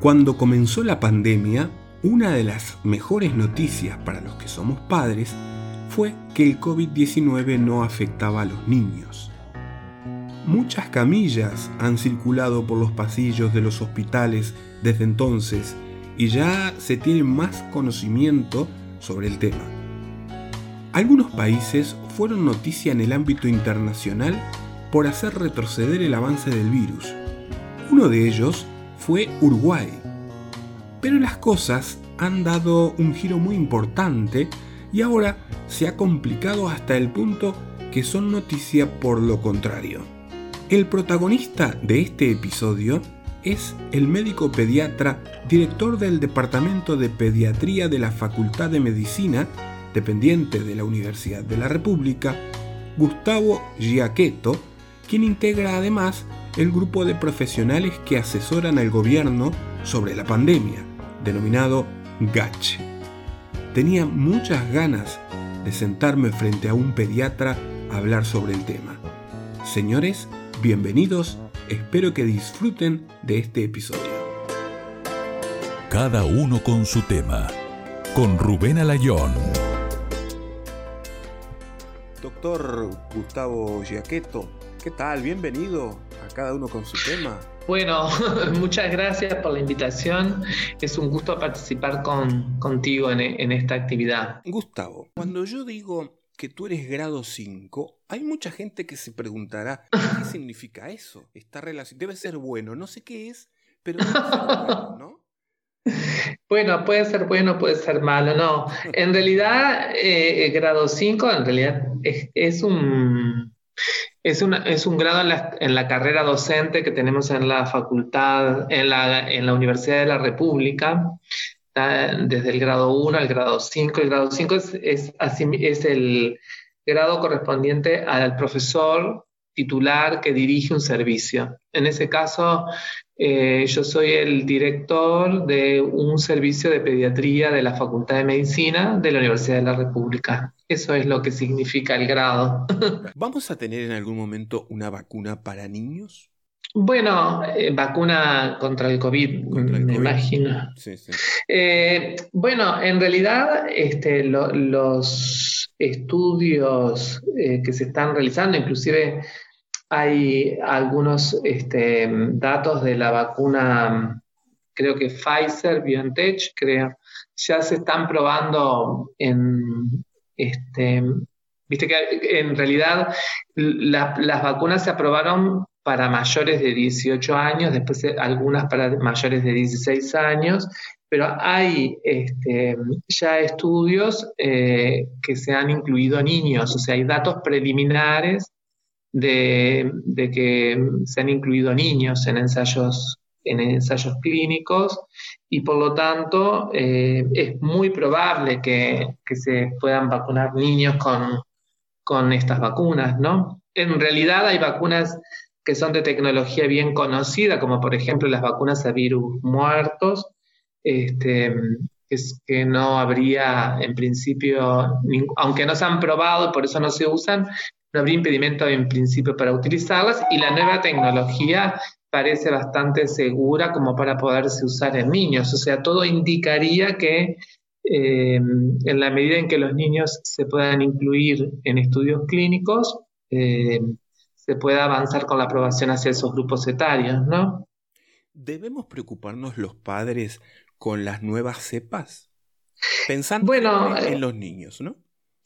Cuando comenzó la pandemia, una de las mejores noticias para los que somos padres fue que el COVID-19 no afectaba a los niños. Muchas camillas han circulado por los pasillos de los hospitales desde entonces y ya se tiene más conocimiento sobre el tema. Algunos países fueron noticia en el ámbito internacional por hacer retroceder el avance del virus. Uno de ellos fue Uruguay. Pero las cosas han dado un giro muy importante y ahora se ha complicado hasta el punto que son noticia por lo contrario. El protagonista de este episodio es el médico pediatra, director del Departamento de Pediatría de la Facultad de Medicina, dependiente de la Universidad de la República, Gustavo Giaqueto, quien integra además el grupo de profesionales que asesoran al gobierno sobre la pandemia, denominado GACH. Tenía muchas ganas de sentarme frente a un pediatra a hablar sobre el tema. Señores, bienvenidos, espero que disfruten de este episodio. Cada uno con su tema, con Rubén Alayón. Doctor Gustavo Giaqueto, ¿qué tal? Bienvenido cada uno con su tema. Bueno, muchas gracias por la invitación. Es un gusto participar con, contigo en, en esta actividad. Gustavo, cuando yo digo que tú eres grado 5, hay mucha gente que se preguntará, ¿qué significa eso? Esta relación debe ser bueno, no sé qué es, pero debe ser bueno, ¿no? Bueno, puede ser bueno, puede ser malo, no. En realidad, eh, grado 5 en realidad es, es un es, es un grado en la, carrera docente que tenemos en la facultad, en la, en la Universidad de la República, desde el grado 1 al grado 5. El grado 5 es, es, es el grado correspondiente al profesor titular que dirige un servicio. En ese caso, eh, yo soy el director de un servicio de pediatría de la Facultad de Medicina de la Universidad de la República. Eso es lo que significa el grado. ¿Vamos a tener en algún momento una vacuna para niños? Bueno, eh, vacuna contra el COVID, me imagino. Sí, sí. Eh, bueno, en realidad este, los estudios que se están realizando, inclusive hay algunos este, datos de la vacuna, creo que Pfizer, BioNTech, creo, ya se están probando en, este, viste que en realidad las vacunas se aprobaron para mayores de 18 años, después algunas para mayores de 16 años, pero hay este, ya estudios eh, que se han incluido niños, o sea, hay datos preliminares de, que se han incluido niños en ensayos, en ensayos clínicos y por lo tanto eh, es muy probable que, se puedan vacunar niños con, con estas vacunas, ¿no? En realidad hay vacunas que son de tecnología bien conocida, como por ejemplo las vacunas a virus muertos, este, es que no habría en principio, aunque no se han probado, por eso no se usan, no habría impedimento en principio para utilizarlas y la nueva tecnología parece bastante segura como para poderse usar en niños. O sea, todo indicaría que eh, en la medida en que los niños se puedan incluir en estudios clínicos, eh, se pueda avanzar con la aprobación hacia esos grupos etarios, ¿no? ¿Debemos preocuparnos los padres con las nuevas cepas? Pensando en eh, los niños, ¿no?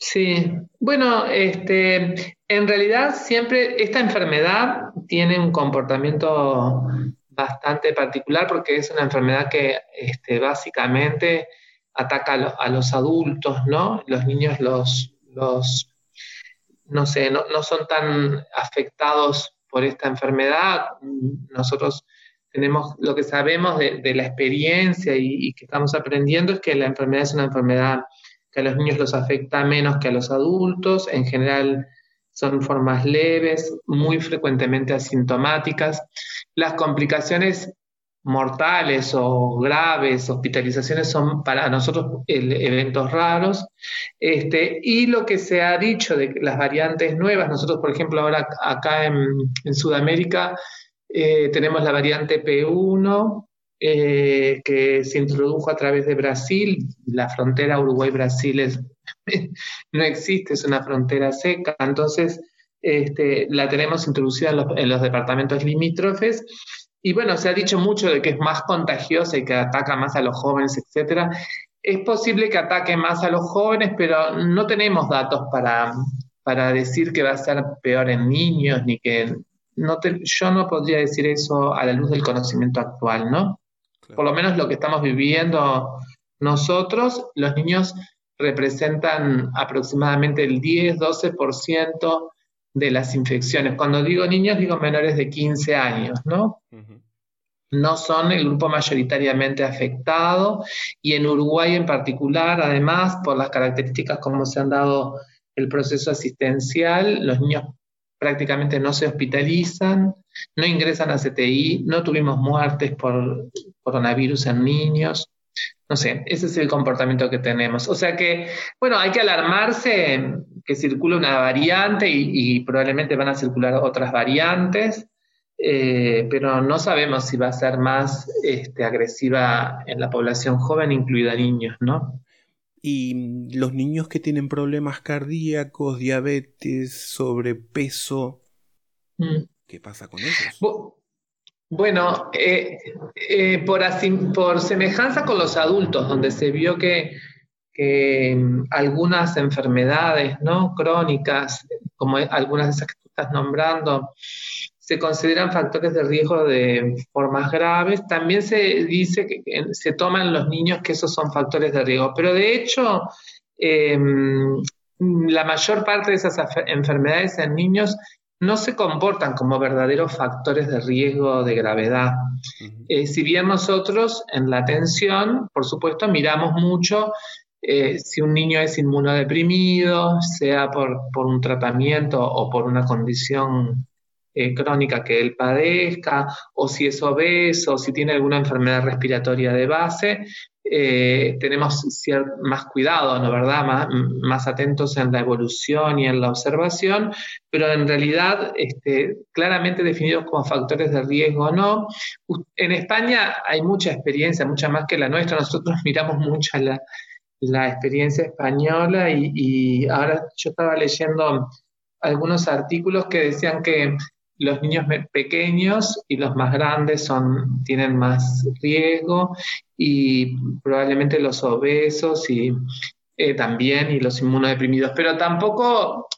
Sí, bueno, este, en realidad siempre esta enfermedad tiene un comportamiento bastante particular porque es una enfermedad que este, básicamente ataca a, los adultos, ¿no? Los niños los, los no sé, no, son tan afectados por esta enfermedad. Nosotros tenemos lo que sabemos de, la experiencia y, que estamos aprendiendo es que la enfermedad es una enfermedad que a los niños los afecta menos que a los adultos, en general son formas leves, muy frecuentemente asintomáticas. Las complicaciones mortales o graves, hospitalizaciones son para nosotros eventos raros. Este, y lo que se ha dicho de las variantes nuevas, nosotros por ejemplo ahora acá en, Sudamérica eh, tenemos la variante P1, eh, que se introdujo a través de Brasil. La frontera Uruguay-Brasil no existe, es una frontera seca. Entonces, este, la tenemos introducida en los, departamentos limítrofes. Y bueno, se ha dicho mucho de que es más contagiosa y que ataca más a los jóvenes, etcétera. Es posible que ataque más a los jóvenes, pero no tenemos datos para, para decir que va a ser peor en niños, ni que no yo no podría decir eso a la luz del conocimiento actual, ¿no? Por lo menos lo que estamos viviendo nosotros, los niños representan aproximadamente el 10-12% de las infecciones. Cuando digo niños, digo menores de 15 años, ¿no? No son el grupo mayoritariamente afectado y en Uruguay en particular, además, por las características como se han dado el proceso asistencial, los niños prácticamente no se hospitalizan, no ingresan a CTI, no tuvimos muertes por coronavirus en niños. No sé, ese es el comportamiento que tenemos. O sea que, bueno, hay que alarmarse que circula una variante y, probablemente van a circular otras variantes, eh, pero no sabemos si va a ser más este, agresiva en la población joven, incluida niños, ¿no? Y los niños que tienen problemas cardíacos, diabetes, sobrepeso, mm. ¿Qué pasa con ellos? Bueno, eh, eh, por, semejanza con los adultos, donde se vio que, mm, algunas enfermedades ¿no? crónicas, como algunas de esas que tú estás nombrando, se consideran factores de riesgo de formas graves. También se dice que, se toman los niños que esos son factores de riesgo, pero de hecho em, la mayor parte de esas enfermedades en niños no se comportan como verdaderos factores de riesgo de gravedad. Eh, si bien nosotros en la atención, por supuesto, miramos mucho eh, si un niño es inmunodeprimido, sea por, un tratamiento o por una condición eh, crónica que él padezca, o si es obeso, o si tiene alguna enfermedad respiratoria de base, eh, tenemos más cuidado, ¿no verdad? Más, atentos en la evolución y en la observación, pero en realidad este, claramente definidos como factores de riesgo no. En España hay mucha experiencia, mucha más que la nuestra, nosotros miramos mucho la, experiencia española y ahora yo estaba leyendo algunos artículos que decían que los niños pequeños y los más grandes son, tienen más riesgo y probablemente los obesos y eh, también y los inmunodeprimidos, pero tampoco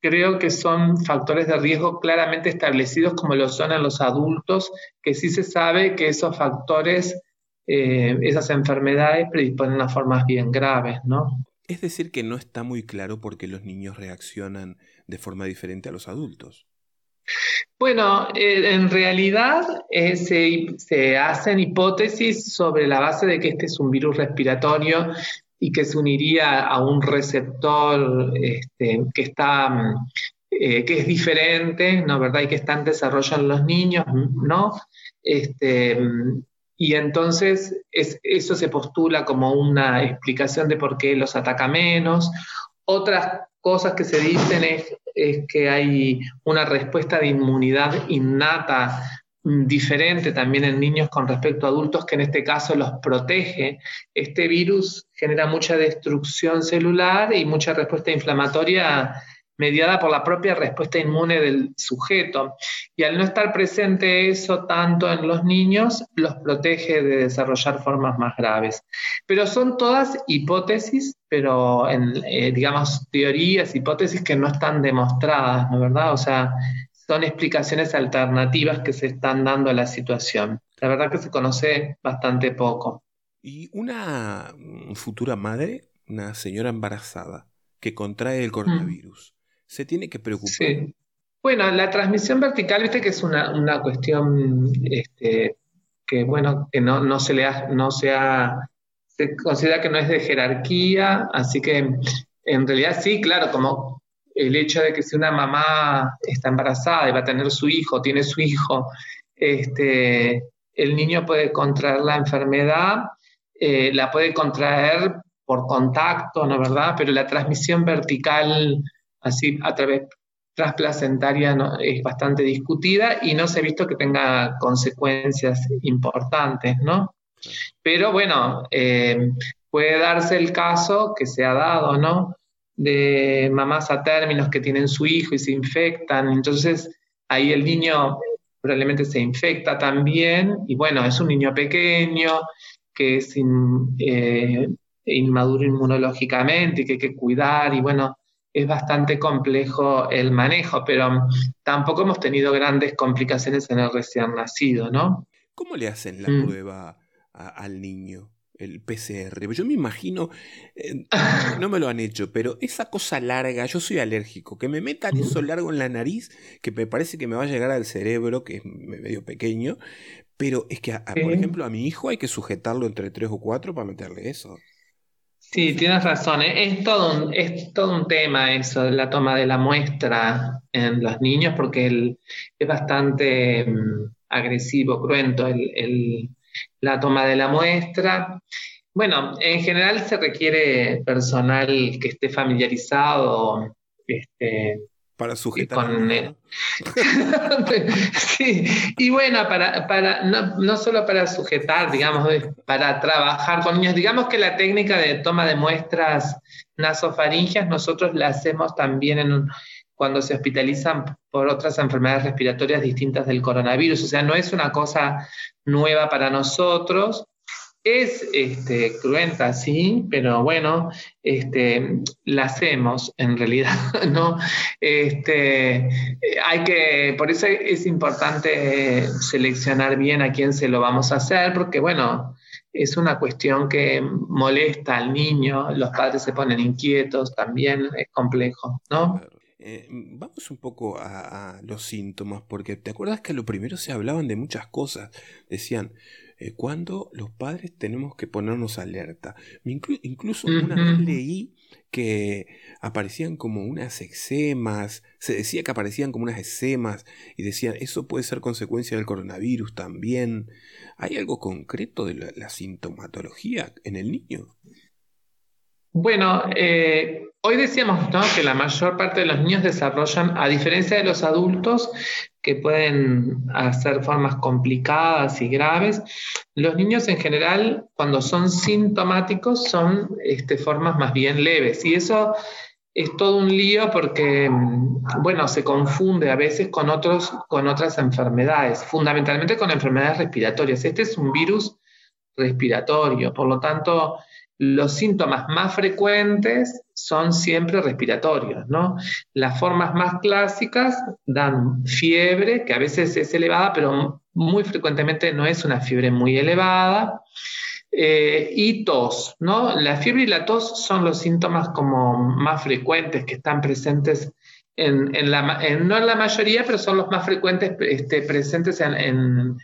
creo que son factores de riesgo claramente establecidos como lo son en los adultos, que sí se sabe que esos factores, eh, esas enfermedades predisponen a formas bien graves, ¿no? Es decir, que no está muy claro por qué los niños reaccionan de forma diferente a los adultos. Bueno, eh, en realidad eh, se, hacen hipótesis sobre la base de que este es un virus respiratorio y que se uniría a un receptor este, que está mm, eh, que es diferente, ¿no verdad? Y que está en desarrollo en los niños, ¿no? Este, y entonces eso se postula como una explicación de por qué los ataca menos. Otras cosas que se dicen es, que hay una respuesta de inmunidad innata mm, diferente también en niños con respecto a adultos que en este caso los protege. Este virus genera mucha destrucción celular y mucha respuesta inflamatoria mediada por la propia respuesta inmune del sujeto. Y al no estar presente eso tanto en los niños, los protege de desarrollar formas más graves. Pero son todas hipótesis, pero en, eh, digamos, teorías, hipótesis que no están demostradas, ¿no verdad? O sea, son explicaciones alternativas que se están dando a la situación. La verdad que se conoce bastante poco. Y una futura madre, una señora embarazada, que contrae el mm. coronavirus, se tiene que preocupar. Sí. Bueno, la transmisión vertical, viste que es una, cuestión este, que, bueno, que no, no se le ha, no se se considera que no es de jerarquía, así que en realidad sí, claro, como el hecho de que si una mamá está embarazada y va a tener su hijo, tiene su hijo, este, el niño puede contraer la enfermedad, eh, la puede contraer por contacto, ¿no verdad? Pero la transmisión vertical así a través trasplacentaria es bastante discutida y no se ha visto que tenga consecuencias importantes, ¿no? Pero bueno, eh, puede darse el caso que se ha dado, ¿no? De mamás a términos que tienen su hijo y se infectan, entonces ahí el niño probablemente se infecta también, y bueno, es un niño pequeño que es eh, inmaduro inmunológicamente y que hay que cuidar, y bueno, es bastante complejo el manejo, pero tampoco hemos tenido grandes complicaciones en el recién nacido, ¿no? ¿Cómo le hacen la mm. prueba al niño? el PCR. Yo me imagino, eh, no me lo han hecho, pero esa cosa larga, yo soy alérgico, que me metan eso largo en la nariz, que me parece que me va a llegar al cerebro, que es medio pequeño, pero es que, por ejemplo, a mi hijo hay que sujetarlo entre tres o cuatro para meterle eso. Sí, tienes razón. ¿eh? Es, todo un, es todo un tema eso, la toma de la muestra en los niños, porque es bastante mm, agresivo, cruento el, la toma de la muestra. Bueno, en general se requiere personal que esté familiarizado este, para sujetar. sí, y bueno, para, para, no, no, solo para sujetar, digamos, para trabajar con niños. Digamos que la técnica de toma de muestras nasofaringias nosotros la hacemos también en cuando se hospitalizan por otras enfermedades respiratorias distintas del coronavirus. O sea, no es una cosa nueva para nosotros. Es este, cruenta, sí, pero bueno, este, la hacemos en realidad, ¿no? Este, hay que, por eso es importante seleccionar bien a quién se lo vamos a hacer, porque bueno, es una cuestión que molesta al niño, los padres se ponen inquietos, también es complejo, ¿no? Eh, vamos un poco a, los síntomas, porque te acuerdas que a lo primero se hablaban de muchas cosas. Decían, eh, cuando los padres tenemos que ponernos alerta. incluso una vez leí que aparecían como unas eczemas, se decía que aparecían como unas eczemas y decían, eso puede ser consecuencia del coronavirus también. ¿Hay algo concreto de la, sintomatología en el niño? Bueno, eh, Hoy decíamos que la mayor parte de los niños desarrollan, a diferencia de los adultos, que pueden hacer formas complicadas y graves, los niños en general, cuando son sintomáticos, son este, formas más bien leves. Y eso es todo un lío porque, bueno, se confunde a veces con, otros, con otras enfermedades, fundamentalmente con enfermedades respiratorias. Este es un virus respiratorio, por lo tanto, los síntomas más frecuentes son siempre respiratorios, ¿no? Las formas más clásicas dan fiebre, que a veces es elevada, pero muy frecuentemente no es una fiebre muy elevada, eh, y tos, ¿no? La fiebre y la tos son los síntomas como más frecuentes que están presentes en, la, no en la mayoría, pero son los más frecuentes este, presentes en,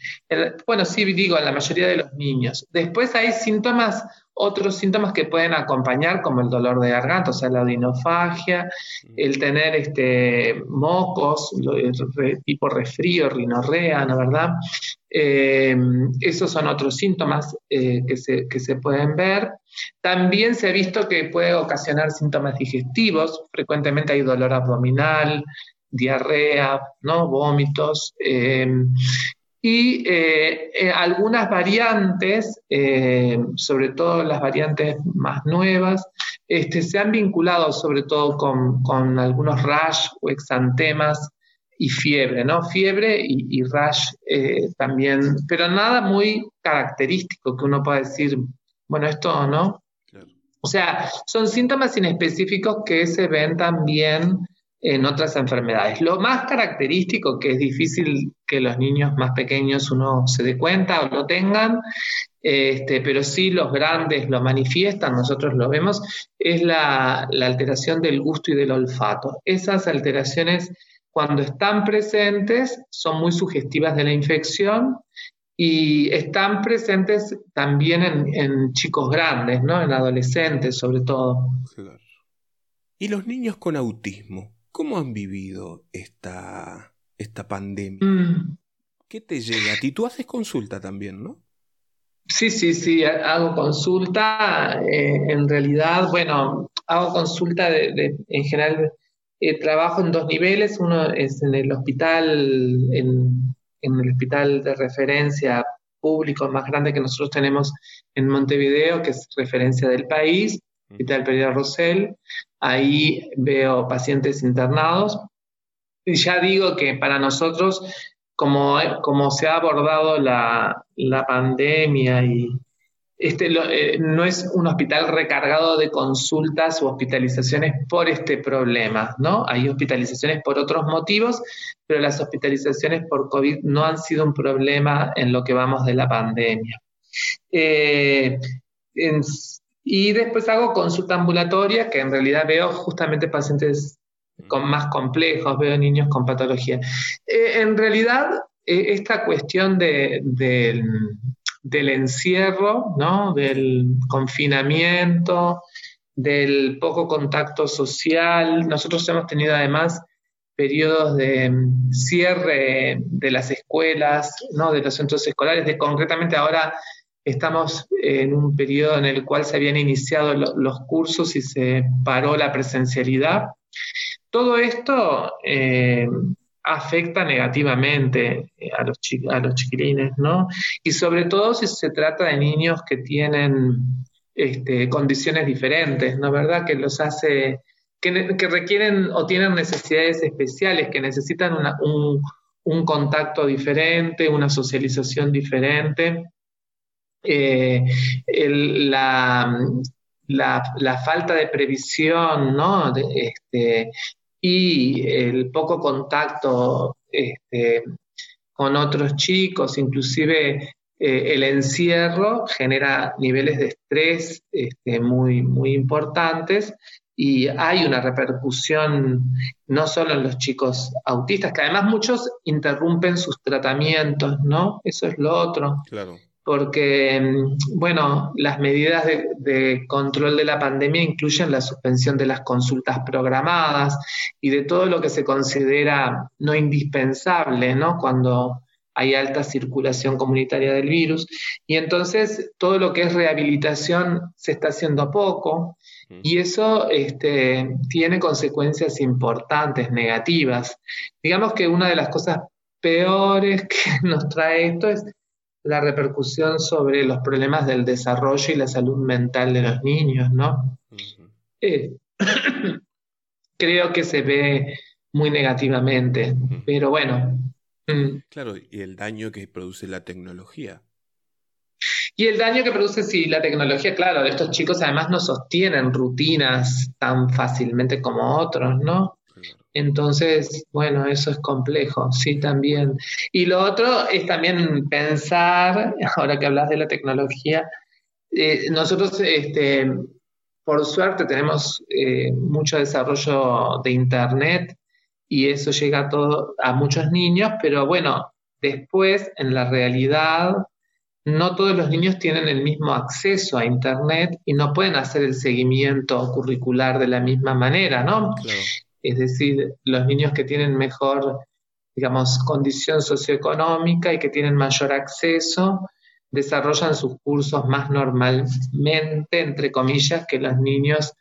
bueno, sí digo, en la mayoría de los niños. Después hay síntomas otros síntomas que pueden acompañar, como el dolor de garganta, o sea, la odinofagia, el tener este, mocos, tipo resfrío, rinorrea, ¿no verdad? Eh, esos son otros síntomas eh, que, se, que se pueden ver. También se ha visto que puede ocasionar síntomas digestivos, frecuentemente hay dolor abdominal, diarrea, ¿no? vómitos. Eh, y eh, eh, algunas variantes, eh, sobre todo las variantes más nuevas, este, se han vinculado sobre todo con, algunos rash o exantemas y fiebre, ¿no? Fiebre y, rash también, pero nada muy característico que uno pueda decir, bueno, esto no. O sea, son síntomas inespecíficos que se ven también en otras enfermedades. Lo más característico, que es difícil que los niños más pequeños uno se dé cuenta o lo tengan, este, pero sí los grandes lo manifiestan, nosotros lo vemos, es la, alteración del gusto y del olfato. Esas alteraciones, cuando están presentes, son muy sugestivas de la infección y están presentes también en, en chicos grandes, ¿no? en adolescentes sobre todo. ¿Y los niños con autismo? ¿Cómo han vivido esta, esta pandemia? Mm. ¿Qué te llega a ti? Tú haces consulta también, ¿no? Sí, sí, sí, hago consulta. Eh, en realidad, bueno, hago consulta de, en general, eh, trabajo en dos niveles. Uno es en el hospital, en, en, el hospital de referencia público más grande que nosotros tenemos en Montevideo, que es referencia del país, Hospital Pereira Rosell. Ahí veo pacientes internados. Y ya digo que para nosotros, como, se ha abordado la, pandemia y, este eh, no es un hospital recargado de consultas o hospitalizaciones por este problema, ¿no? Hay hospitalizaciones por otros motivos, pero las hospitalizaciones por COVID no han sido un problema en lo que vamos de la pandemia. Eh, y después hago consulta ambulatoria, que en realidad veo justamente pacientes con más complejos, veo niños con patología. Eh, en realidad, esta cuestión de, del encierro, ¿no? del confinamiento, del poco contacto social. Nosotros hemos tenido además periodos de cierre de las escuelas, ¿no? de los centros escolares, de concretamente ahora estamos en un periodo en el cual se habían iniciado los cursos y se paró la presencialidad. Todo esto eh, afecta negativamente eh, a los, a chiquilines, ¿no? Y sobre todo si se trata de niños que tienen este, condiciones diferentes, ¿no? ¿Verdad? Que los hace, que, requieren o tienen necesidades especiales, que necesitan un, contacto diferente, una socialización diferente. Eh, la, la, falta de previsión, ¿no? este, y el poco contacto este, con otros chicos, inclusive eh, el encierro genera niveles de estrés este, muy, muy importantes y hay una repercusión no solo en los chicos autistas, que además muchos interrumpen sus tratamientos, ¿no? Eso es lo otro. Claro porque, mm, bueno, las medidas de, control de la pandemia incluyen la suspensión de las consultas programadas y de todo lo que se considera no indispensable, ¿no? Cuando hay alta circulación comunitaria del virus. Y entonces todo lo que es rehabilitación se está haciendo poco y eso este, tiene consecuencias importantes, negativas. Digamos que una de las cosas peores que nos trae esto es la repercusión sobre los problemas del desarrollo y la salud mental de los niños, ¿no? Eh, creo que se ve muy negativamente, pero bueno. Mm. Claro, y el daño que produce la tecnología. Y el daño que produce, sí, la tecnología, claro, estos chicos además no sostienen rutinas tan fácilmente como otros, ¿no? Entonces, bueno, eso es complejo, sí, también. Y lo otro es también pensar, ahora que hablas de la tecnología, eh, nosotros, este, por suerte, tenemos eh, mucho desarrollo de Internet y eso llega a, todo, a muchos niños, pero bueno, después, en la realidad, no todos los niños tienen el mismo acceso a Internet y no pueden hacer el seguimiento curricular de la misma manera, ¿no? Es decir, los niños que tienen mejor, digamos, condición socioeconómica y que tienen mayor acceso, desarrollan sus cursos más normalmente, entre comillas, que los niños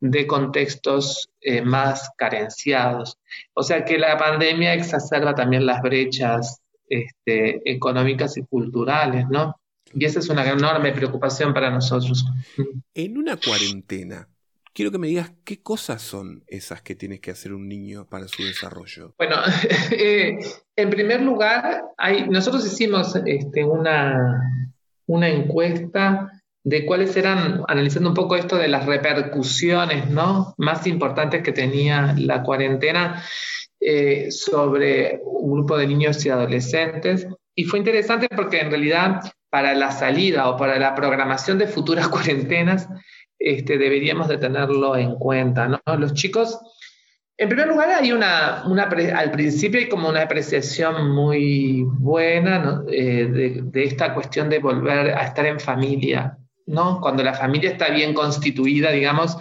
de contextos eh, más carenciados. O sea que la pandemia exacerba también las brechas este, económicas y culturales, ¿no? Y esa es una enorme preocupación para nosotros. En una cuarentena, quiero que me digas qué cosas son esas que tiene que hacer un niño para su desarrollo. Bueno, eh, en primer lugar, nosotros hicimos este, una, una encuesta de cuáles eran, analizando un poco esto de las repercusiones ¿no? más importantes que tenía la cuarentena eh, sobre un grupo de niños y adolescentes. Y fue interesante porque en realidad para la salida o para la programación de futuras cuarentenas, este, deberíamos de tenerlo en cuenta. ¿no? Los chicos, en primer lugar, hay una, al principio hay como una apreciación muy buena eh, de, esta cuestión de volver a estar en familia, ¿no? Cuando la familia está bien constituida, digamos,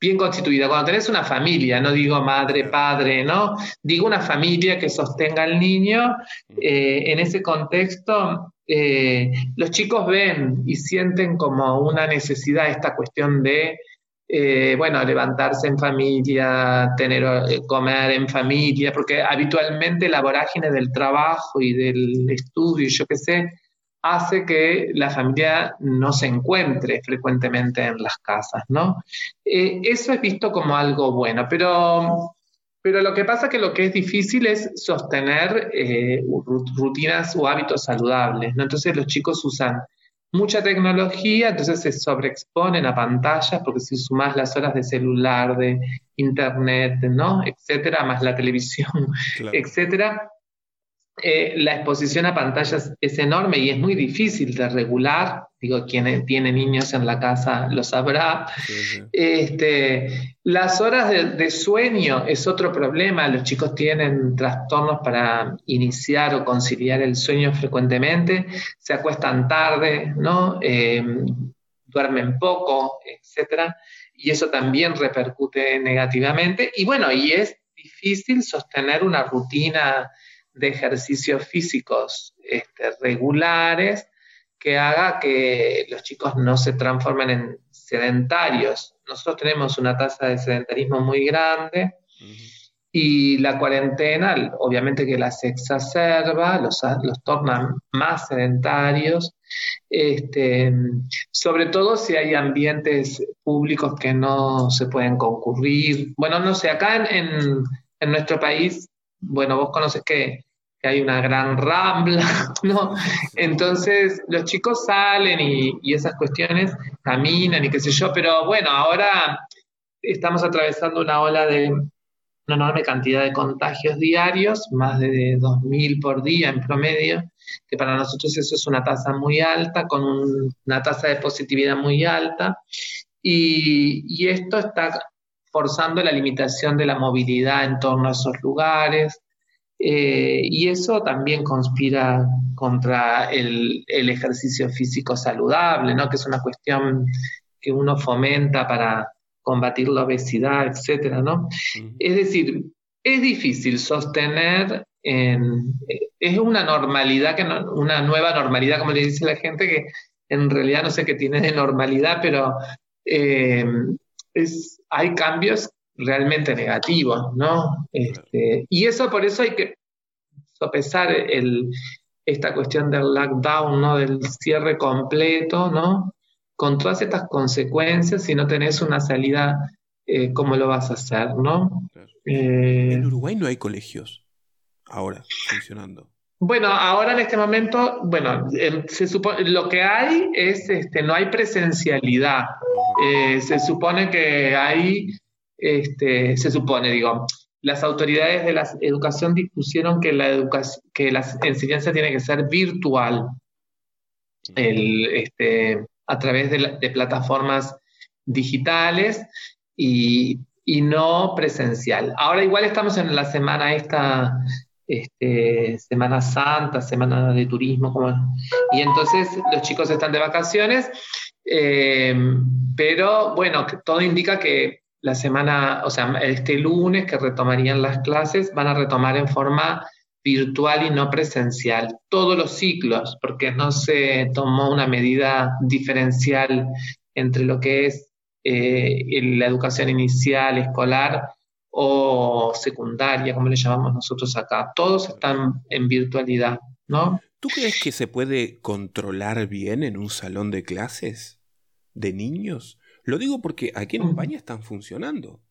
bien constituida. Cuando tenés una familia, no digo madre, padre, ¿no? Digo una familia que sostenga al niño, eh, en ese contexto eh, los chicos ven y sienten como una necesidad esta cuestión de, eh, bueno, levantarse en familia, tener, eh, comer en familia, porque habitualmente la vorágine del trabajo y del estudio, yo qué sé, hace que la familia no se encuentre frecuentemente en las casas, ¿no? Eso es visto como algo bueno, pero, pero lo que pasa es que lo que es difícil es sostener eh, rutinas o hábitos saludables, ¿no? Entonces los chicos usan mucha tecnología, entonces se sobreexponen a pantallas, porque si sumas las horas de celular, de internet, ¿no? Etcétera, más la televisión, etcétera, eh, la exposición a pantallas es enorme y es muy difícil de regular. Digo, quien tiene niños en la casa lo sabrá. Este, las horas de, sueño es otro problema. Los chicos tienen trastornos para iniciar o conciliar el sueño frecuentemente. Se acuestan tarde, ¿no? Em, duermen poco, etc. Y eso también repercute negativamente. Y bueno, y es difícil sostener una rutina de ejercicios físicos este, regulares que haga que los chicos no se transformen en sedentarios. Nosotros tenemos una tasa de sedentarismo muy grande y la cuarentena obviamente que las exacerba, los, los torna más sedentarios, este, sobre todo si hay ambientes públicos que no se pueden concurrir. Bueno, no sé, acá en, en nuestro país bueno, vos conoces que, hay una gran rambla, ¿no? Entonces los chicos salen y, esas cuestiones caminan y qué sé yo, pero bueno, ahora estamos atravesando una ola de una enorme cantidad de contagios diarios, más de 2.000 por día en promedio, que para nosotros eso es una tasa muy alta, con una tasa de positividad muy alta, y, y esto está forzando la limitación de la movilidad en torno a esos lugares. Eh, y eso también conspira contra el, ejercicio físico saludable, ¿no? que es una cuestión que uno fomenta para combatir la obesidad, etc. ¿no? Es decir, es difícil sostener en, es una normalidad, que una nueva normalidad, como le dice la gente, que en realidad no sé qué tiene de normalidad, pero eh, es, hay cambios realmente negativos, ¿no? Este, y eso por eso hay que sopesar el, esta cuestión del lockdown, ¿no? Del cierre completo, ¿no? Con todas estas consecuencias, si no tenés una salida, eh, ¿cómo lo vas a hacer, ¿no? Eh, en Uruguay no hay colegios ahora funcionando. Bueno, ahora en este momento, bueno, supone, lo que hay es, este, no hay presencialidad. Eh, se supone que hay, este, se supone, digo, las autoridades de la educación dispusieron que la, que la enseñanza tiene que ser virtual este, a través de, plataformas digitales y, no presencial. Ahora igual estamos en la semana esta este, Semana Santa, Semana de Turismo, como, y entonces los chicos están de vacaciones, eh, pero bueno, todo indica que la semana, o sea, este lunes que retomarían las clases, van a retomar en forma virtual y no presencial, todos los ciclos, porque no se tomó una medida diferencial entre lo que es eh, la educación inicial, escolar, o secundaria, como le llamamos nosotros acá. Todos están en virtualidad, ¿no? ¿Tú crees que se puede controlar bien en un salón de clases de niños? Lo digo porque aquí en España están funcionando.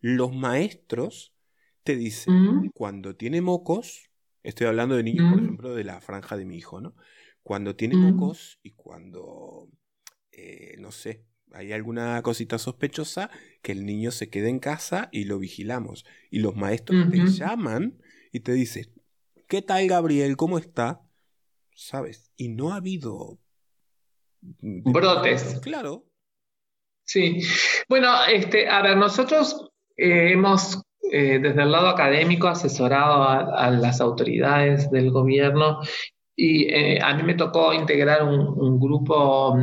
Los maestros te dicen, cuando tiene mocos, estoy hablando de niños, por ejemplo, de la franja de mi hijo, ¿no? Cuando tiene mocos y cuando, eh, no sé, hay alguna cosita sospechosa, que el niño se quede en casa y lo vigilamos. Y los maestros te llaman y te dicen, ¿qué tal Gabriel? ¿Cómo está? ¿Sabes? Y no ha habido... Brotes. Claro. Sí. Bueno, este, a ver, nosotros eh, hemos eh, desde el lado académico asesorado a, las autoridades del gobierno y eh, a mí me tocó integrar un grupo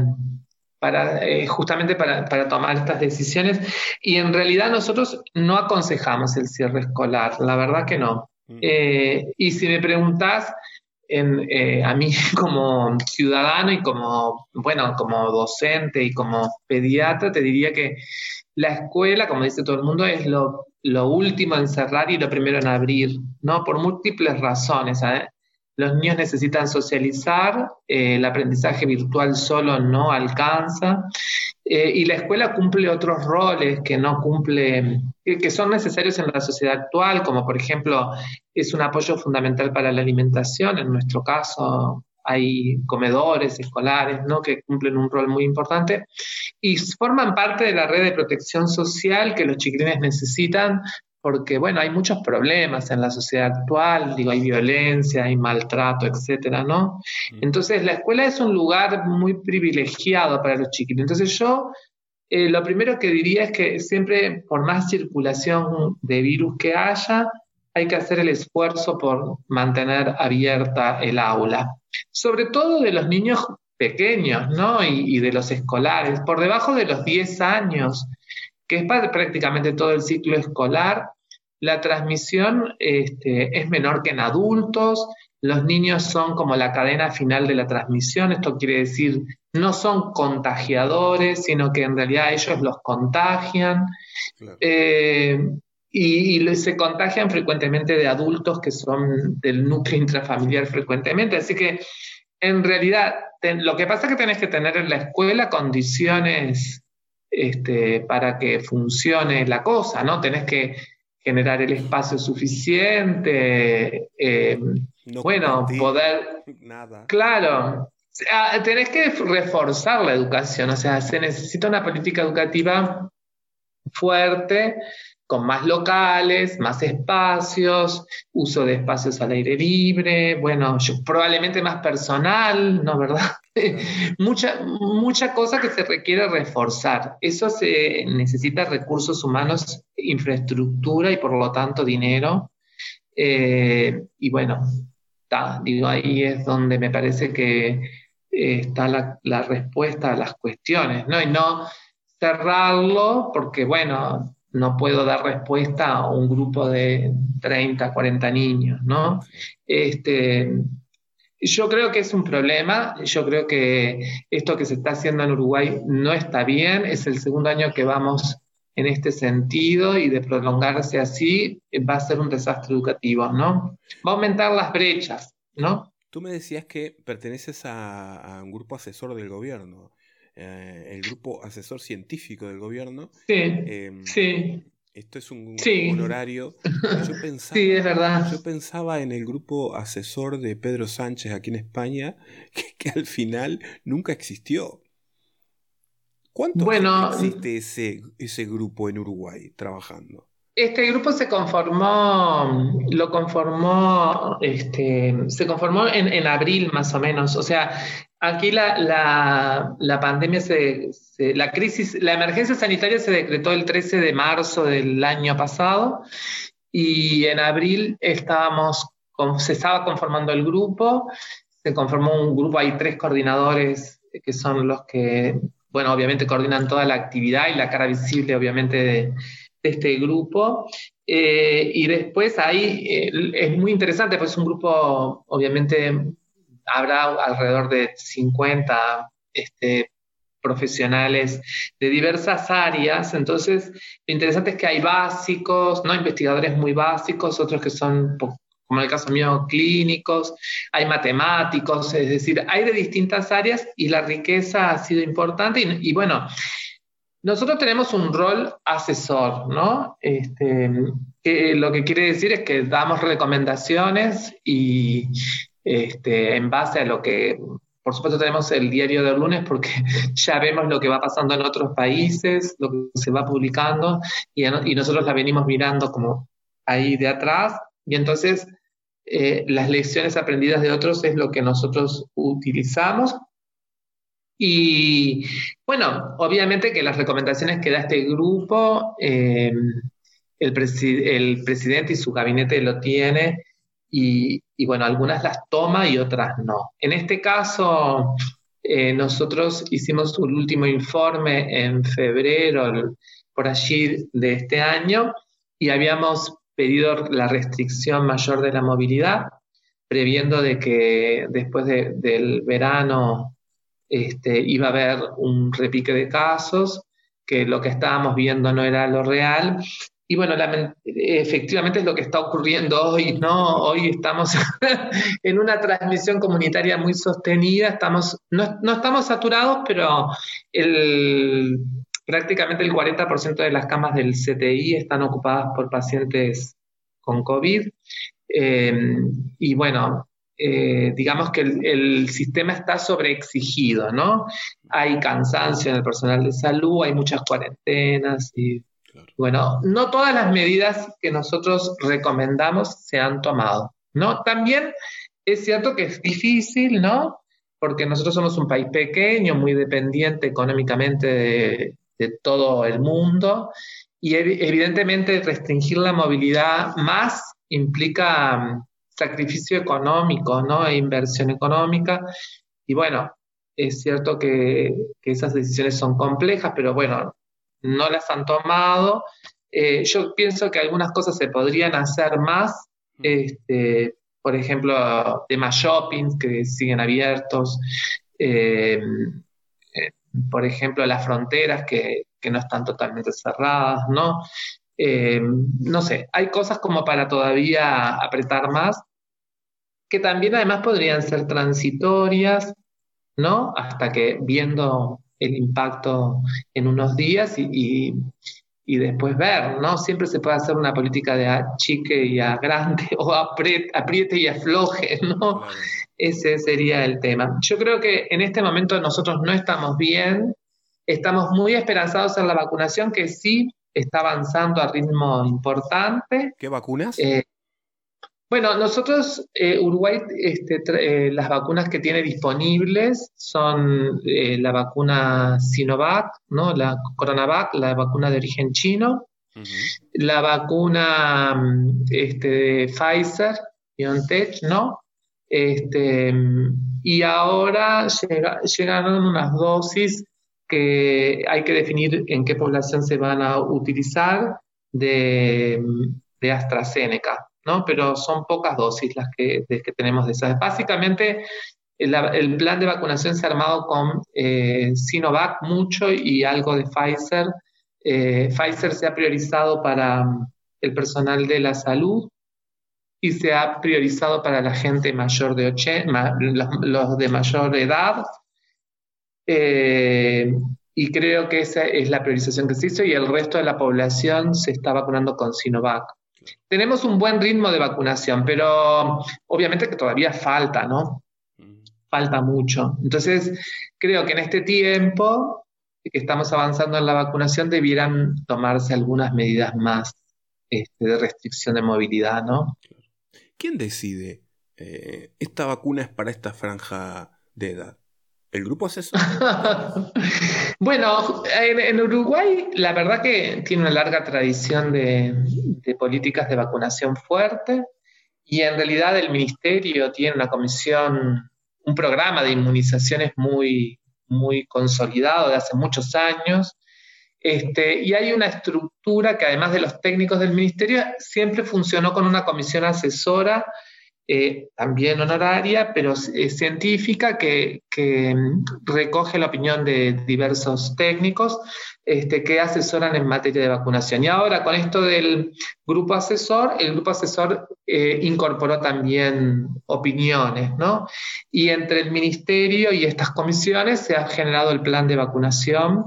para, eh, justamente para, tomar estas decisiones. Y en realidad nosotros no aconsejamos el cierre escolar, la verdad que no. Mm. Eh, y si me preguntas eh, a mí como ciudadano y como, bueno, como docente y como pediatra, te diría que la escuela, como dice todo el mundo, es lo, último en cerrar y lo primero en abrir, ¿no? Por múltiples razones. Los niños necesitan socializar, eh, el aprendizaje virtual solo no alcanza eh, y la escuela cumple otros roles que no cumple, que son necesarios en la sociedad actual, como por ejemplo es un apoyo fundamental para la alimentación, en nuestro caso hay comedores escolares ¿no? que cumplen un rol muy importante y forman parte de la red de protección social que los chiquilines necesitan porque, bueno, hay muchos problemas en la sociedad actual, digo, hay violencia, hay maltrato, etcétera, ¿no? Entonces, la escuela es un lugar muy privilegiado para los chiquillos. Entonces, yo eh, lo primero que diría es que siempre, por más circulación de virus que haya, hay que hacer el esfuerzo por mantener abierta el aula. Sobre todo de los niños pequeños, ¿no? Y, y de los escolares, por debajo de los 10 años que es prácticamente todo el ciclo escolar, la transmisión este, es menor que en adultos, los niños son como la cadena final de la transmisión, esto quiere decir, no son contagiadores, sino que en realidad ellos los contagian. Eh, y, se contagian frecuentemente de adultos que son del núcleo intrafamiliar frecuentemente. Así que en realidad lo que pasa es que tenés que tener en la escuela condiciones este, para que funcione la cosa, ¿no? Tenés que generar el espacio suficiente, eh, bueno, poder... Nada. Claro, tenés que reforzar la educación, o sea, se necesita una política educativa fuerte con más locales, más espacios, uso de espacios al aire libre, bueno, probablemente más personal, ¿no verdad? mucha, mucha cosa que se requiere reforzar. Eso se necesita recursos humanos, infraestructura y por lo tanto dinero. Eh, y bueno, digo, ahí es donde me parece que eh, está la, la, respuesta a las cuestiones, ¿no? Y no cerrarlo porque, bueno, no puedo dar respuesta a un grupo de 30, 40 niños, ¿no? Este, yo creo que es un problema, yo creo que esto que se está haciendo en Uruguay no está bien, es el segundo año que vamos en este sentido y de prolongarse así va a ser un desastre educativo, ¿no? Va a aumentar las brechas, ¿no? Tú me decías que perteneces a, a un grupo asesor del gobierno. Eh, el grupo asesor científico del gobierno. Sí, em, sí. Esto es un, honorario. Yo pensaba, sí, es verdad. Yo pensaba en el grupo asesor de Pedro Sánchez aquí en España, que, al final nunca existió. ¿Cuánto bueno, existe ese, ese grupo en Uruguay trabajando? Este grupo se conformó, lo conformó, este, se conformó en, en, abril más o menos. O sea, Aquí la, pandemia, se, la crisis, la emergencia sanitaria se decretó el 13 de marzo del año pasado y en abril estábamos, se estaba conformando el grupo, se conformó un grupo, hay tres coordinadores que son los que, bueno, obviamente coordinan toda la actividad y la cara visible, obviamente, de, este grupo. Eh, y después ahí eh, es muy interesante, pues es un grupo, obviamente, habrá alrededor de 50 este, profesionales de diversas áreas. Entonces, lo interesante es que hay básicos, ¿no? investigadores muy básicos, otros que son, como en el caso mío, clínicos, hay matemáticos, es decir, hay de distintas áreas y la riqueza ha sido importante. Y, bueno, nosotros tenemos un rol asesor, ¿no? Este, lo que quiere decir es que damos recomendaciones y, este, en base a lo que, por supuesto tenemos el diario del lunes porque ya vemos lo que va pasando en otros países, lo que se va publicando y, nosotros la venimos mirando como ahí de atrás y entonces eh, las lecciones aprendidas de otros es lo que nosotros utilizamos. Y bueno, obviamente que las recomendaciones que da este grupo, eh, el, el presidente y su gabinete lo tiene y, bueno, algunas las toma y otras no. En este caso, eh, nosotros hicimos un último informe en febrero, por allí de este año, y habíamos pedido la restricción mayor de la movilidad, previendo de que después del verano este, iba a haber un repique de casos, que lo que estábamos viendo no era lo real, y bueno, efectivamente es lo que está ocurriendo hoy, ¿no? Hoy estamos en una transmisión comunitaria muy sostenida, estamos, no, no estamos saturados, pero el, prácticamente el 40% de las camas del CTI están ocupadas por pacientes con COVID. Eh, y bueno, eh, digamos que el, sistema está sobreexigido, ¿no? Hay cansancio en el personal de salud, hay muchas cuarentenas y bueno, no todas las medidas que nosotros recomendamos se han tomado, ¿no? También es cierto que es difícil, ¿no? Porque nosotros somos un país pequeño, muy dependiente económicamente de, todo el mundo y evidentemente restringir la movilidad más implica mm, sacrificio económico, ¿no? E inversión económica. Y bueno, es cierto que, esas decisiones son complejas, pero bueno, no las han tomado. Eh, yo pienso que algunas cosas se podrían hacer más, este, por ejemplo, temas shoppings que siguen abiertos, eh, eh, por ejemplo, las fronteras que, que no están totalmente cerradas, ¿no? No sé, hay cosas como para todavía apretar más, que también además podrían ser transitorias, ¿no? Hasta que viendo el impacto en unos días y, después ver, ¿no? Siempre se puede hacer una política de chique y a grande o apriete, y afloje, ¿no? Ese sería el tema. Yo creo que en este momento nosotros no estamos bien, estamos muy esperanzados en la vacunación, que sí está avanzando a ritmo importante. ¿Qué vacunas? Eh, bueno, nosotros, eh, Uruguay, este, eh, las vacunas que tiene disponibles son la vacuna Sinovac, ¿no? la Coronavac, la vacuna de origen chino, la vacuna este, de Pfizer, BioNTech, ¿no? Este, y ahora llegaron unas dosis que hay que definir en qué población se van a utilizar de, AstraZeneca, ¿no? Pero son pocas dosis las que, tenemos de esas. Básicamente, el, plan de vacunación se ha armado con eh, Sinovac mucho y algo de Pfizer. Eh, Pfizer se ha priorizado para el personal de la salud y se ha priorizado para la gente mayor de 80, los de mayor edad eh, y creo que esa es la priorización que se hizo y el resto de la población se está vacunando con Sinovac. Tenemos un buen ritmo de vacunación, pero obviamente que todavía falta, ¿no? Falta mucho. Entonces, creo que en este tiempo que estamos avanzando en la vacunación debieran tomarse algunas medidas más este, de restricción de movilidad, ¿no? ¿Quién decide? Eh, esta vacuna es para esta franja de edad. ¿El grupo asesor? bueno, en, Uruguay la verdad que tiene una larga tradición de, políticas de vacunación fuerte y en realidad el ministerio tiene una comisión, un programa de inmunizaciones muy, muy consolidado de hace muchos años. Este, y hay una estructura que además de los técnicos del ministerio siempre funcionó con una comisión asesora eh, también honoraria, pero eh, científica, que, mm, recoge la opinión de diversos técnicos este, que asesoran en materia de vacunación. Y ahora con esto del grupo asesor, el grupo asesor eh, incorporó también opiniones, ¿no? Y entre el ministerio y estas comisiones se ha generado el plan de vacunación,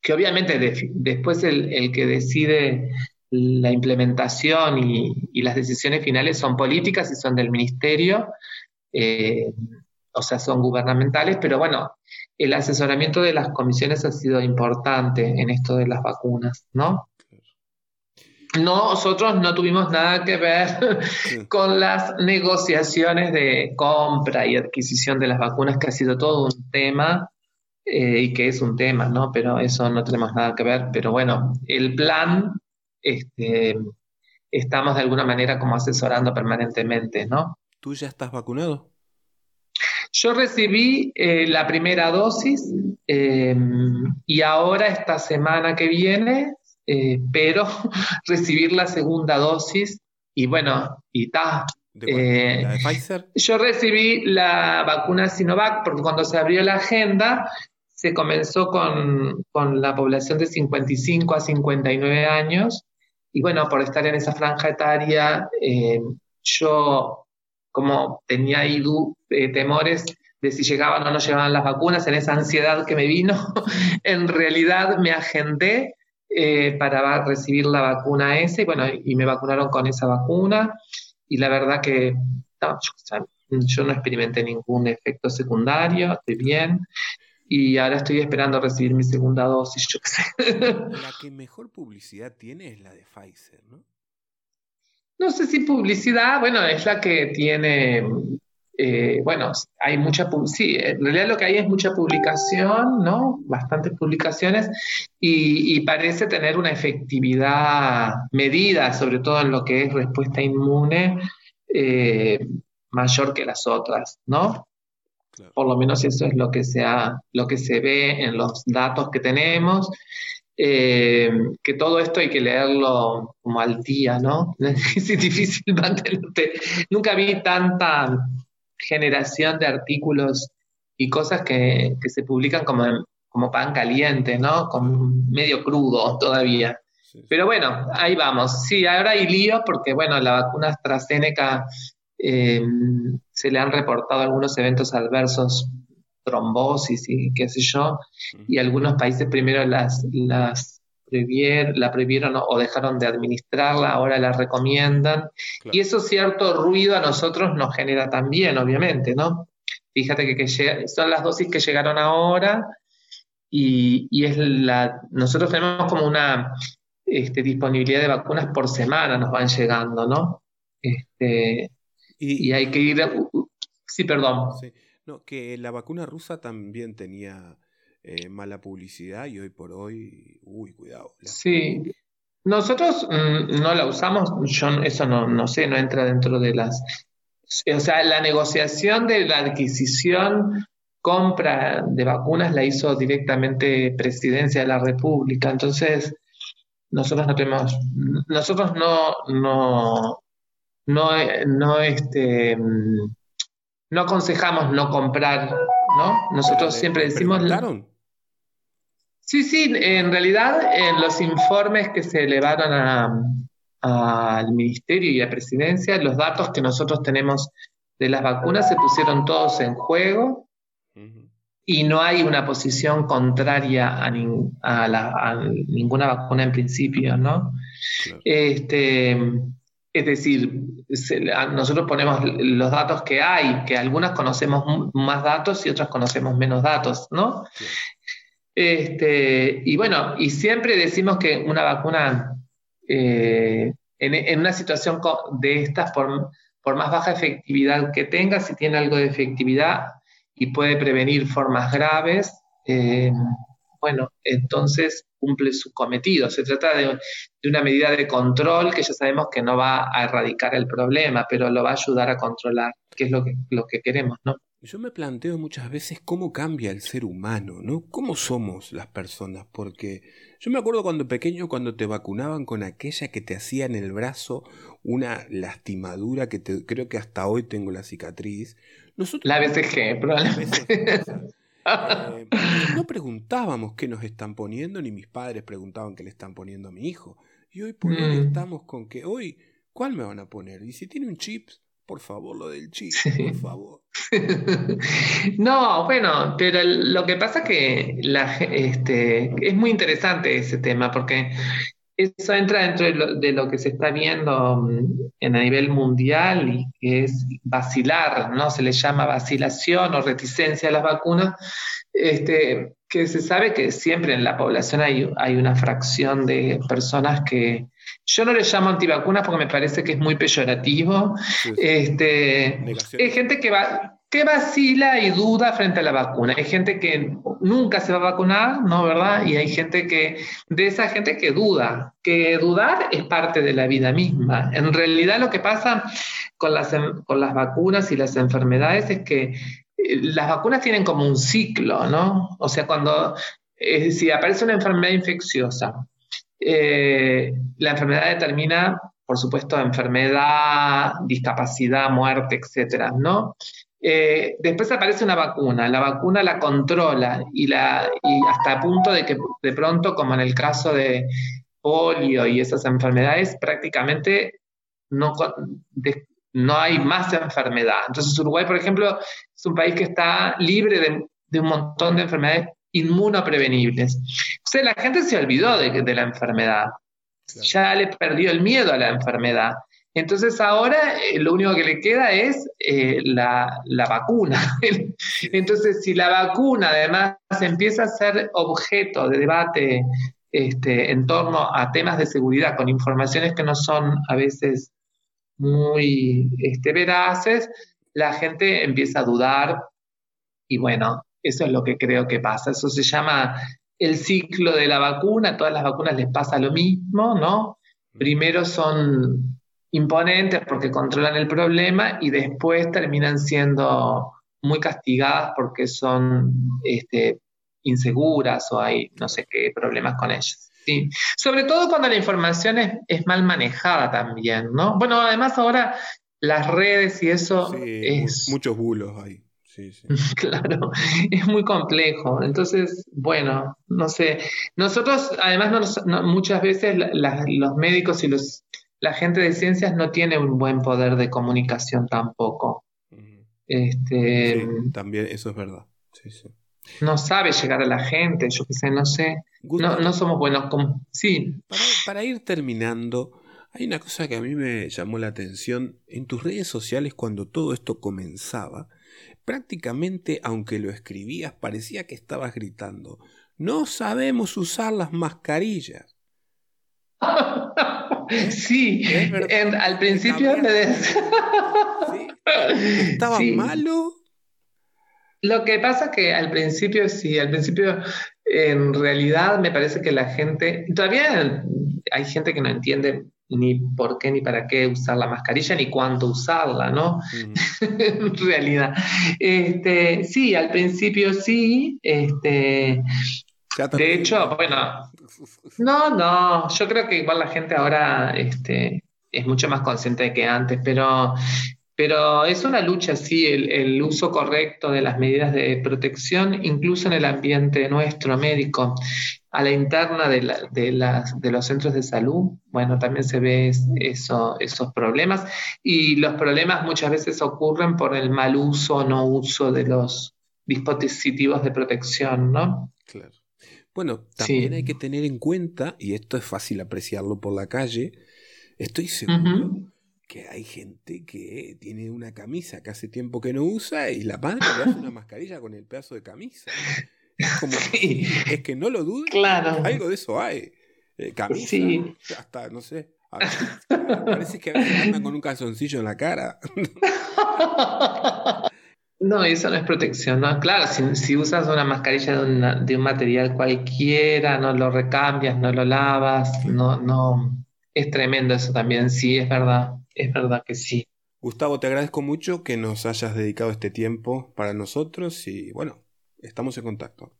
que obviamente después el que decide la implementación y, las decisiones finales son políticas y son del ministerio, eh, o sea, son gubernamentales, pero bueno, el asesoramiento de las comisiones ha sido importante en esto de las vacunas, ¿no? Nosotros no tuvimos nada que ver con las negociaciones de compra y adquisición de las vacunas, que ha sido todo un tema eh, y que es un tema, ¿no? Pero eso no tenemos nada que ver. Pero bueno, el plan este, estamos de alguna manera como asesorando permanentemente, ¿no? ¿Tú ya estás vacunado? Yo recibí eh, la primera dosis em, y ahora esta semana que viene espero eh, recibir la segunda dosis y bueno, y está. Eh, ¿La de Pfizer? Yo recibí la vacuna Sinovac porque cuando se abrió la agenda se comenzó con, con la población de 55 a 59 años y bueno, por estar en esa franja etaria, eh, yo como tenía ahí eh, temores de si llegaban o no llegaban las vacunas, en esa ansiedad que me vino, en realidad me agendé eh, para recibir la vacuna esa y bueno, y me vacunaron con esa vacuna. Y la verdad que yo no experimenté ningún efecto secundario, estoy bien y ahora estoy esperando recibir mi segunda dosis, yo qué sé. La que mejor publicidad tiene es la de Pfizer, ¿no? No sé si publicidad, bueno, es la que tiene, eh, bueno, hay mucha, sí, en realidad lo que hay es mucha publicación, ¿no? Bastantes publicaciones y, parece tener una efectividad medida, sobre todo en lo que es respuesta inmune, eh, mayor que las otras, ¿no? Por lo menos eso es lo que, se lo que se ve en los datos que tenemos. Eh, que todo esto hay que leerlo como al día, ¿no? Es difícil mantenerte. Nunca vi tanta generación de artículos y cosas que, se publican como, como pan caliente, ¿no? Como medio crudo todavía. Pero bueno, ahí vamos. Sí, ahora hay lío porque, bueno, la vacuna AstraZeneca eh, se le han reportado algunos eventos adversos, trombosis y qué sé yo, y algunos países primero las, las la prohibieron o dejaron de administrarla, ahora la recomiendan. Y eso cierto ruido a nosotros nos genera también, obviamente, ¿no? Fíjate que, son las dosis que llegaron ahora y, y, es la, nosotros tenemos como una este, disponibilidad de vacunas por semana, nos van llegando, ¿no? Este, y, hay que ir... Sí, perdón. No, que la vacuna rusa también tenía eh, mala publicidad y hoy por hoy, uy, cuidado. Sí, nosotros mm, no la usamos, yo eso no, no sé, no entra dentro de las... O sea, la negociación de la adquisición, compra de vacunas la hizo directamente Presidencia de la República, entonces nosotros no tenemos, nosotros no, no, no, no, este, no aconsejamos no comprar, ¿no? Nosotros siempre decimos... Sí, sí, en realidad en los informes que se elevaron al Ministerio y a Presidencia, los datos que nosotros tenemos de las vacunas se pusieron todos en juego y no hay una posición contraria a, ninguna vacuna en principio, ¿no? Este, es decir, nosotros ponemos los datos que hay, que algunas conocemos más datos y otras conocemos menos datos, ¿no? Este, y bueno, y siempre decimos que una vacuna eh, en, una situación de estas, por, más baja efectividad que tenga, si tiene algo de efectividad y puede prevenir formas graves, eh, bueno, entonces cumple su cometido. Se trata de, una medida de control que ya sabemos que no va a erradicar el problema, pero lo va a ayudar a controlar, que es lo que, lo que queremos, ¿no? Yo me planteo muchas veces cómo cambia el ser humano, ¿no? ¿Cómo somos las personas? Porque yo me acuerdo cuando pequeño, cuando te vacunaban con aquella que te hacía en el brazo una lastimadura que creo que hasta hoy tengo la cicatriz. Nosotros, la BCG, probablemente. Eh, no preguntábamos qué nos están poniendo, ni mis padres preguntaban qué le están poniendo a mi hijo. Y hoy por hoy mm. estamos con que hoy, ¿cuál me van a poner? Y si tiene un chip, por favor, lo del chip, por favor. no, bueno, pero lo que pasa que la, este, es muy interesante ese tema, porque eso entra dentro de lo, que se está viendo mm, en a nivel mundial y que es vacilar, ¿no? Se le llama vacilación o reticencia a las vacunas, este, que se sabe que siempre en la población hay, hay una fracción de personas que, yo no le llamo antivacunas porque me parece que es muy peyorativo. Este, hay gente que va, que vacila y duda frente a la vacuna. Hay gente que nunca se va a vacunar, ¿no? ¿Verdad? Y hay gente que, de esa gente que duda, que dudar es parte de la vida misma. En realidad lo que pasa con las, con las vacunas y las enfermedades es que eh, las vacunas tienen como un ciclo, ¿no? O sea, cuando, eh, si aparece una enfermedad infecciosa, eh, la enfermedad determina, por supuesto, enfermedad, discapacidad, muerte, etcétera, ¿no? Eh, después aparece una vacuna, la vacuna la controla y, la, y hasta a punto de que de pronto, como en el caso de polio y esas enfermedades, prácticamente no, no hay más enfermedad. Entonces Uruguay, por ejemplo, es un país que está libre de, un montón de enfermedades inmunoprevenibles. O sea, la gente se olvidó de, la enfermedad, ya le perdió el miedo a la enfermedad. Entonces ahora eh, lo único que le queda es eh, la, vacuna. Entonces si la vacuna además empieza a ser objeto de debate este, en torno a temas de seguridad con informaciones que no son a veces muy este, veraces, la gente empieza a dudar y bueno, eso es lo que creo que pasa. Eso se llama el ciclo de la vacuna, a todas las vacunas les pasa lo mismo, ¿no? Primero son imponentes porque controlan el problema y después terminan siendo muy castigadas porque son este, inseguras o hay no sé qué problemas con ellas. Sí. Sobre todo cuando la información es, mal manejada también, ¿no? Bueno, además ahora las redes y eso es... Muchos bulos ahí. Sí, sí. claro, es muy complejo. Entonces, bueno, no sé. Nosotros, además, muchas veces los médicos y los, la gente de ciencias no tiene un buen poder de comunicación tampoco. Este, también eso es verdad. Sí, sí no sabe llegar a la gente, yo qué sé, no sé. no, somos buenos como... Sí. Para, ir terminando, hay una cosa que a mí me llamó la atención. En tus redes sociales, cuando todo esto comenzaba, prácticamente, aunque lo escribías, parecía que estabas gritando. No sabemos usar las mascarillas. Sí, al principio me ¿Estaba malo? Lo que pasa que al principio, sí, al principio en realidad me parece que la gente, todavía hay gente que no entiende ni por qué ni para qué usar la mascarilla ni cuánto usarla, ¿no? en realidad. Este, sí, al principio sí. Este, de hecho, bueno, no, no, yo creo que igual la gente ahora este, es mucho más consciente que antes, pero pero es una lucha, sí, el, uso correcto de las medidas de protección, incluso en el ambiente nuestro médico, a la interna de, de, los centros de salud, bueno, también se ve eso, esos problemas. Y los problemas muchas veces ocurren por el mal uso o no uso de los dispositivos de protección, ¿no? Claro. Bueno, también hay que tener en cuenta, y esto es fácil apreciarlo por la calle, estoy seguro que hay gente que tiene una camisa que hace tiempo que no usa y la madre le hace una mascarilla con el pedazo de camisa. Es como, es que no lo dudes, claro. algo de eso hay. Eh, camisa, hasta, no sé, parece que a veces andan con un calzoncillo en la cara. No, eso no es protección, ¿no? Claro, si, si usas una mascarilla de, de, un material cualquiera, no lo recambias, no lo lavas, no, no, es tremendo eso también, sí, es verdad es verdad que sí. Gustavo, te agradezco mucho que nos hayas dedicado este tiempo para nosotros y bueno, estamos en contacto.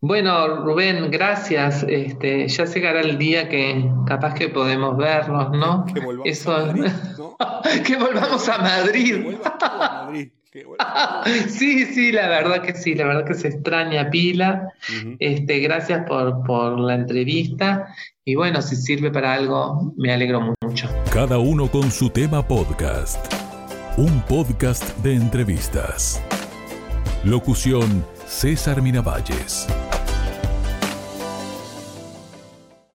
Bueno, Rubén, gracias. Este, ya llegará el día que capaz que podemos vernos, ¿no? Que volvamos a Madrid, ¿no? que volvamos a Madrid. sí, sí, la verdad que sí, la verdad que se extraña pila. este, gracias por, por la entrevista y bueno, si sirve para algo, me alegro mucho. Cada uno con su tema podcast. Un podcast de entrevistas. Locución César Miravalles.